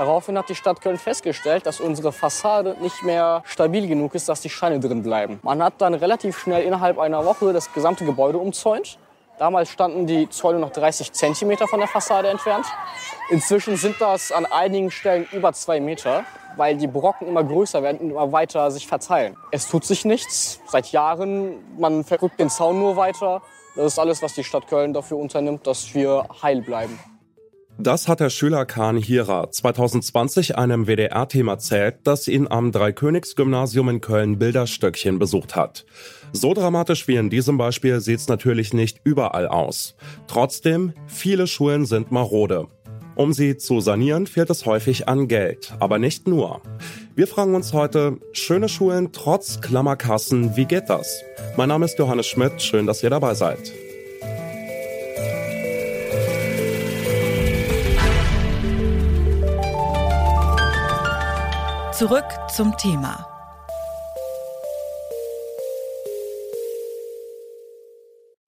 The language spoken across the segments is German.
Daraufhin hat die Stadt Köln festgestellt, dass unsere Fassade nicht mehr stabil genug ist, dass die Steine drin bleiben. Man hat dann relativ schnell innerhalb einer Woche das gesamte Gebäude umzäunt. Damals standen die Zäune noch 30 Zentimeter von der Fassade entfernt. Inzwischen sind das an einigen Stellen über zwei Meter, weil die Brocken immer größer werden und immer weiter sich verteilen. Es tut sich nichts seit Jahren. Man verrückt den Zaun nur weiter. Das ist alles, was die Stadt Köln dafür unternimmt, dass wir heil bleiben. Das hat der Schüler Kahn Hierer 2020 einem WDR-Team erzählt, das ihn am Dreikönigsgymnasium in Köln Bilderstöckchen besucht hat. So dramatisch wie in diesem Beispiel sieht's natürlich nicht überall aus. Trotzdem, viele Schulen sind marode. Um sie zu sanieren, fehlt es häufig an Geld, aber nicht nur. Wir fragen uns heute, schöne Schulen trotz Klammerkassen, wie geht das? Mein Name ist Johannes Schmidt, schön, dass ihr dabei seid. Zurück zum Thema.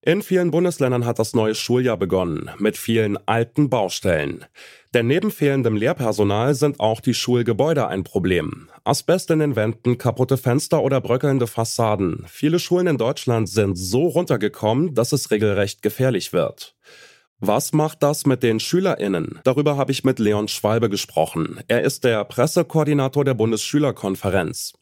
In vielen Bundesländern hat das neue Schuljahr begonnen, mit vielen alten Baustellen. Denn neben fehlendem Lehrpersonal sind auch die Schulgebäude ein Problem. Asbest in den Wänden, kaputte Fenster oder bröckelnde Fassaden. Viele Schulen in Deutschland sind so runtergekommen, dass es regelrecht gefährlich wird. Was macht das mit den SchülerInnen? Darüber habe ich mit Leon Schwalbe gesprochen. Er ist der Pressekoordinator der Bundesschülerkonferenz.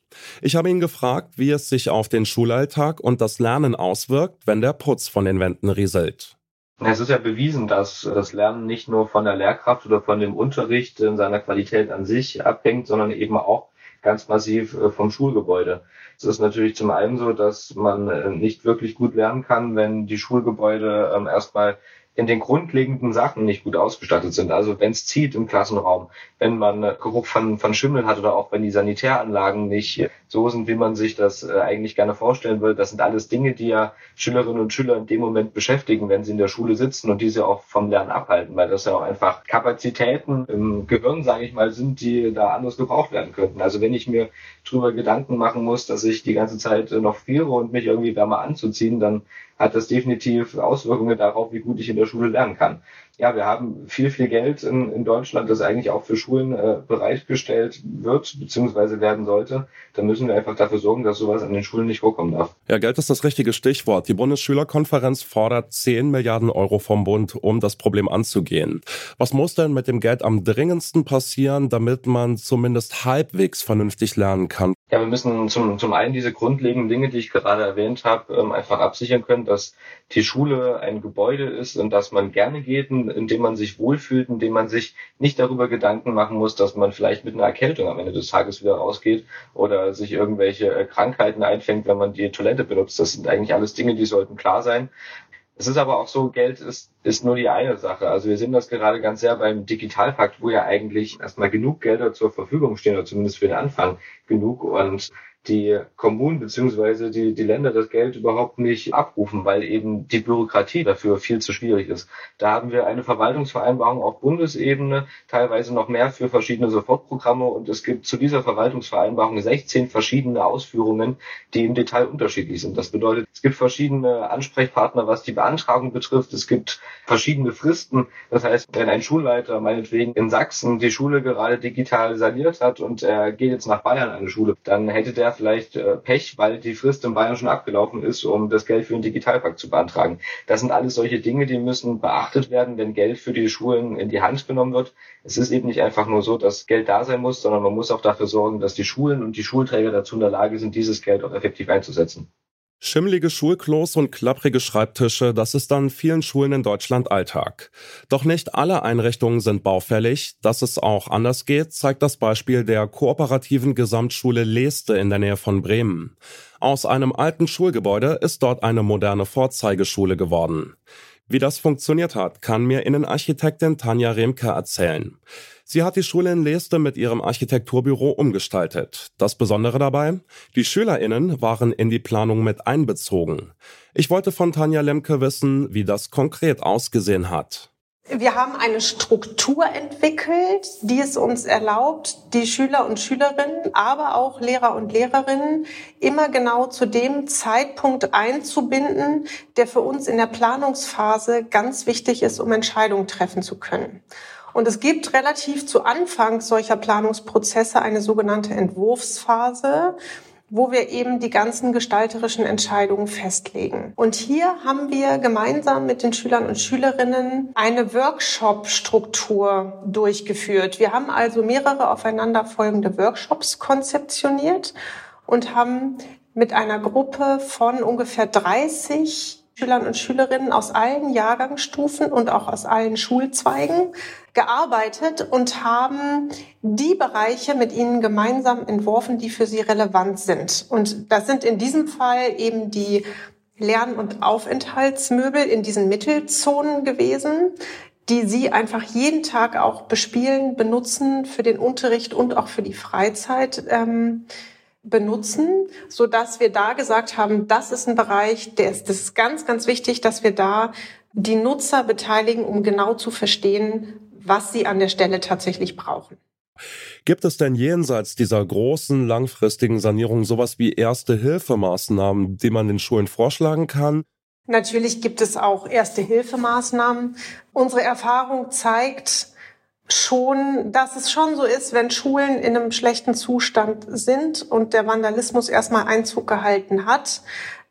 Ich habe ihn gefragt, wie es sich auf den Schulalltag und das Lernen auswirkt, wenn der Putz von den Wänden rieselt. Es ist ja bewiesen, dass das Lernen nicht nur von der Lehrkraft oder von dem Unterricht in seiner Qualität an sich abhängt, sondern eben auch ganz massiv äh, vom Schulgebäude. Es ist natürlich zum einen so, dass man äh, nicht wirklich gut lernen kann, wenn die Schulgebäude ähm, erstmal in den grundlegenden Sachen nicht gut ausgestattet sind. Also wenn es zieht im Klassenraum, wenn man äh, Geruch von, von Schimmel hat oder auch wenn die Sanitäranlagen nicht so sind, wie man sich das äh, eigentlich gerne vorstellen will. Das sind alles Dinge, die ja Schülerinnen und Schüler in dem Moment beschäftigen, wenn sie in der Schule sitzen und diese auch vom Lernen abhalten, weil das ja auch einfach Kapazitäten im Gehirn, sage ich mal, sind, die da anders gebraucht werden könnten. Also wenn ich mir drüber Gedanken machen muss, dass ich die ganze Zeit noch friere und mich irgendwie wärmer anzuziehen, dann hat das definitiv Auswirkungen darauf, wie gut ich in der Schule lernen kann ja, wir haben viel, viel Geld in, in Deutschland, das eigentlich auch für Schulen äh, bereitgestellt wird, beziehungsweise werden sollte. Da müssen wir einfach dafür sorgen, dass sowas an den Schulen nicht vorkommen darf. Ja, Geld ist das richtige Stichwort. Die Bundesschülerkonferenz fordert 10 Milliarden Euro vom Bund, um das Problem anzugehen. Was muss denn mit dem Geld am dringendsten passieren, damit man zumindest halbwegs vernünftig lernen kann? Ja, wir müssen zum, zum einen diese grundlegenden Dinge, die ich gerade erwähnt habe, ähm, einfach absichern können, dass die Schule ein Gebäude ist und dass man gerne geht, in dem man sich wohlfühlt, in dem man sich nicht darüber Gedanken machen muss, dass man vielleicht mit einer Erkältung am Ende des Tages wieder rausgeht oder sich irgendwelche äh, Krankheiten einfängt, wenn man die Toilette benutzt. Das sind eigentlich alles Dinge, die sollten klar sein. Es ist aber auch so, Geld ist, ist nur die eine Sache. Also wir sehen das gerade ganz sehr beim Digitalpakt, wo ja eigentlich erstmal genug Gelder zur Verfügung stehen, oder zumindest für den Anfang genug. Und die Kommunen beziehungsweise die, die Länder das Geld überhaupt nicht abrufen, weil eben die Bürokratie dafür viel zu schwierig ist. Da haben wir eine Verwaltungsvereinbarung auf Bundesebene, teilweise noch mehr für verschiedene Sofortprogramme und es gibt zu dieser Verwaltungsvereinbarung 16 verschiedene Ausführungen, die im Detail unterschiedlich sind. Das bedeutet, es gibt verschiedene Ansprechpartner, was die Beantragung betrifft. Es gibt verschiedene Fristen. Das heißt, wenn ein Schulleiter meinetwegen in Sachsen die Schule gerade digital saniert hat und er geht jetzt nach Bayern an eine Schule, dann hätte der vielleicht äh, Pech, weil die Frist in Bayern schon abgelaufen ist, um das Geld für den Digitalpakt zu beantragen. Das sind alles solche Dinge, die müssen beachtet werden, wenn Geld für die Schulen in die Hand genommen wird. Es ist eben nicht einfach nur so, dass Geld da sein muss, sondern man muss auch dafür sorgen, dass die Schulen und die Schulträger dazu in der Lage sind, dieses Geld auch effektiv einzusetzen. Schimmelige Schulklos und klapprige Schreibtische, das ist an vielen Schulen in Deutschland Alltag. Doch nicht alle Einrichtungen sind baufällig. Dass es auch anders geht, zeigt das Beispiel der kooperativen Gesamtschule Leeste in der Nähe von Bremen. Aus einem alten Schulgebäude ist dort eine moderne Vorzeigeschule geworden. Wie das funktioniert hat, kann mir Innenarchitektin Tanja Remke erzählen. Sie hat die Schule in Leeste mit ihrem Architekturbüro umgestaltet. Das Besondere dabei? Die SchülerInnen waren in die Planung mit einbezogen. Ich wollte von Tanja Lemke wissen, wie das konkret ausgesehen hat. Wir haben eine Struktur entwickelt, die es uns erlaubt, die Schüler und Schülerinnen, aber auch Lehrer und Lehrerinnen immer genau zu dem Zeitpunkt einzubinden, der für uns in der Planungsphase ganz wichtig ist, um Entscheidungen treffen zu können. Und es gibt relativ zu Anfang solcher Planungsprozesse eine sogenannte Entwurfsphase wo wir eben die ganzen gestalterischen Entscheidungen festlegen. Und hier haben wir gemeinsam mit den Schülern und Schülerinnen eine Workshop-Struktur durchgeführt. Wir haben also mehrere aufeinanderfolgende Workshops konzeptioniert und haben mit einer Gruppe von ungefähr 30 Schülern und Schülerinnen aus allen Jahrgangsstufen und auch aus allen Schulzweigen gearbeitet und haben die Bereiche mit ihnen gemeinsam entworfen, die für sie relevant sind. Und das sind in diesem Fall eben die Lern- und Aufenthaltsmöbel in diesen Mittelzonen gewesen, die sie einfach jeden Tag auch bespielen, benutzen für den Unterricht und auch für die Freizeit. Ähm, benutzen, so dass wir da gesagt haben, das ist ein Bereich, der ist, das ist ganz, ganz wichtig, dass wir da die Nutzer beteiligen, um genau zu verstehen, was sie an der Stelle tatsächlich brauchen. Gibt es denn jenseits dieser großen langfristigen Sanierung sowas wie Erste-Hilfemaßnahmen, die man den Schulen vorschlagen kann? Natürlich gibt es auch Erste-Hilfemaßnahmen. Unsere Erfahrung zeigt, schon, dass es schon so ist, wenn Schulen in einem schlechten Zustand sind und der Vandalismus erstmal Einzug gehalten hat,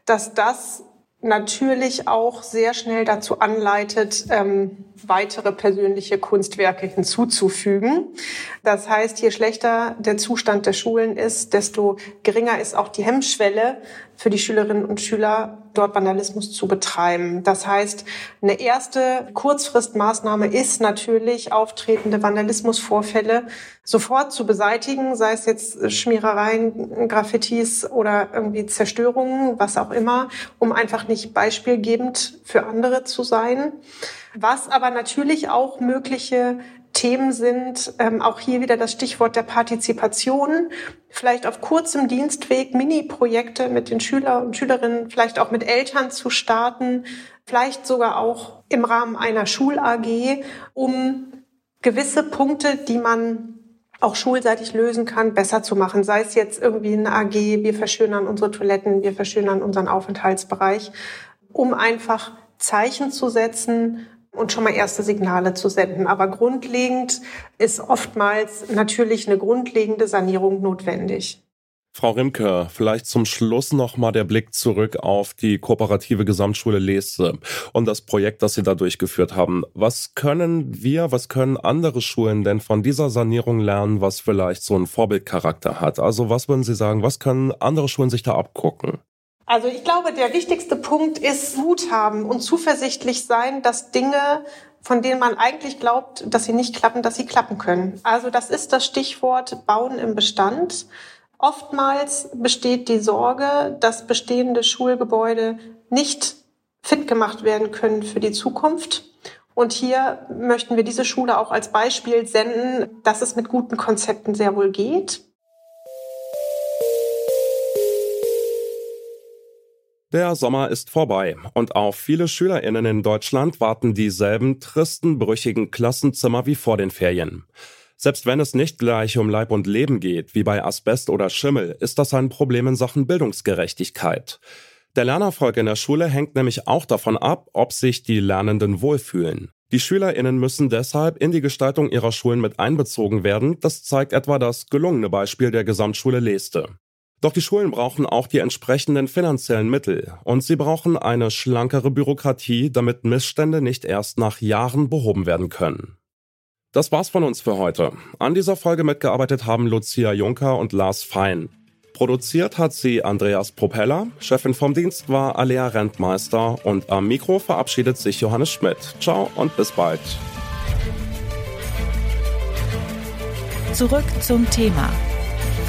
dass das natürlich auch sehr schnell dazu anleitet, ähm, weitere persönliche Kunstwerke hinzuzufügen. Das heißt, je schlechter der Zustand der Schulen ist, desto geringer ist auch die Hemmschwelle für die Schülerinnen und Schüler, dort Vandalismus zu betreiben. Das heißt, eine erste Kurzfristmaßnahme ist natürlich, auftretende Vandalismusvorfälle sofort zu beseitigen, sei es jetzt Schmierereien, Graffitis oder irgendwie Zerstörungen, was auch immer, um einfach nicht beispielgebend für andere zu sein. Was aber natürlich auch mögliche Themen sind, ähm, auch hier wieder das Stichwort der Partizipation, vielleicht auf kurzem Dienstweg Mini-Projekte mit den Schüler und Schülerinnen, vielleicht auch mit Eltern zu starten, vielleicht sogar auch im Rahmen einer Schul-AG, um gewisse Punkte, die man auch schulseitig lösen kann, besser zu machen. Sei es jetzt irgendwie eine AG, wir verschönern unsere Toiletten, wir verschönern unseren Aufenthaltsbereich, um einfach Zeichen zu setzen und schon mal erste Signale zu senden. Aber grundlegend ist oftmals natürlich eine grundlegende Sanierung notwendig. Frau Rimke, vielleicht zum Schluss nochmal der Blick zurück auf die kooperative Gesamtschule Lese und das Projekt, das Sie da durchgeführt haben. Was können wir, was können andere Schulen denn von dieser Sanierung lernen, was vielleicht so einen Vorbildcharakter hat? Also was würden Sie sagen, was können andere Schulen sich da abgucken? Also ich glaube, der wichtigste Punkt ist Mut haben und zuversichtlich sein, dass Dinge, von denen man eigentlich glaubt, dass sie nicht klappen, dass sie klappen können. Also das ist das Stichwort Bauen im Bestand. Oftmals besteht die Sorge, dass bestehende Schulgebäude nicht fit gemacht werden können für die Zukunft. Und hier möchten wir diese Schule auch als Beispiel senden, dass es mit guten Konzepten sehr wohl geht. Der Sommer ist vorbei und auf viele SchülerInnen in Deutschland warten dieselben tristen, brüchigen Klassenzimmer wie vor den Ferien. Selbst wenn es nicht gleich um Leib und Leben geht, wie bei Asbest oder Schimmel, ist das ein Problem in Sachen Bildungsgerechtigkeit. Der Lernerfolg in der Schule hängt nämlich auch davon ab, ob sich die Lernenden wohlfühlen. Die SchülerInnen müssen deshalb in die Gestaltung ihrer Schulen mit einbezogen werden. Das zeigt etwa das gelungene Beispiel der Gesamtschule Leeste. Doch die Schulen brauchen auch die entsprechenden finanziellen Mittel und sie brauchen eine schlankere Bürokratie, damit Missstände nicht erst nach Jahren behoben werden können. Das war's von uns für heute. An dieser Folge mitgearbeitet haben Lucia Juncker und Lars Fein. Produziert hat sie Andreas Propeller, Chefin vom Dienst war Alea Rentmeister und am Mikro verabschiedet sich Johannes Schmidt. Ciao und bis bald. Zurück zum Thema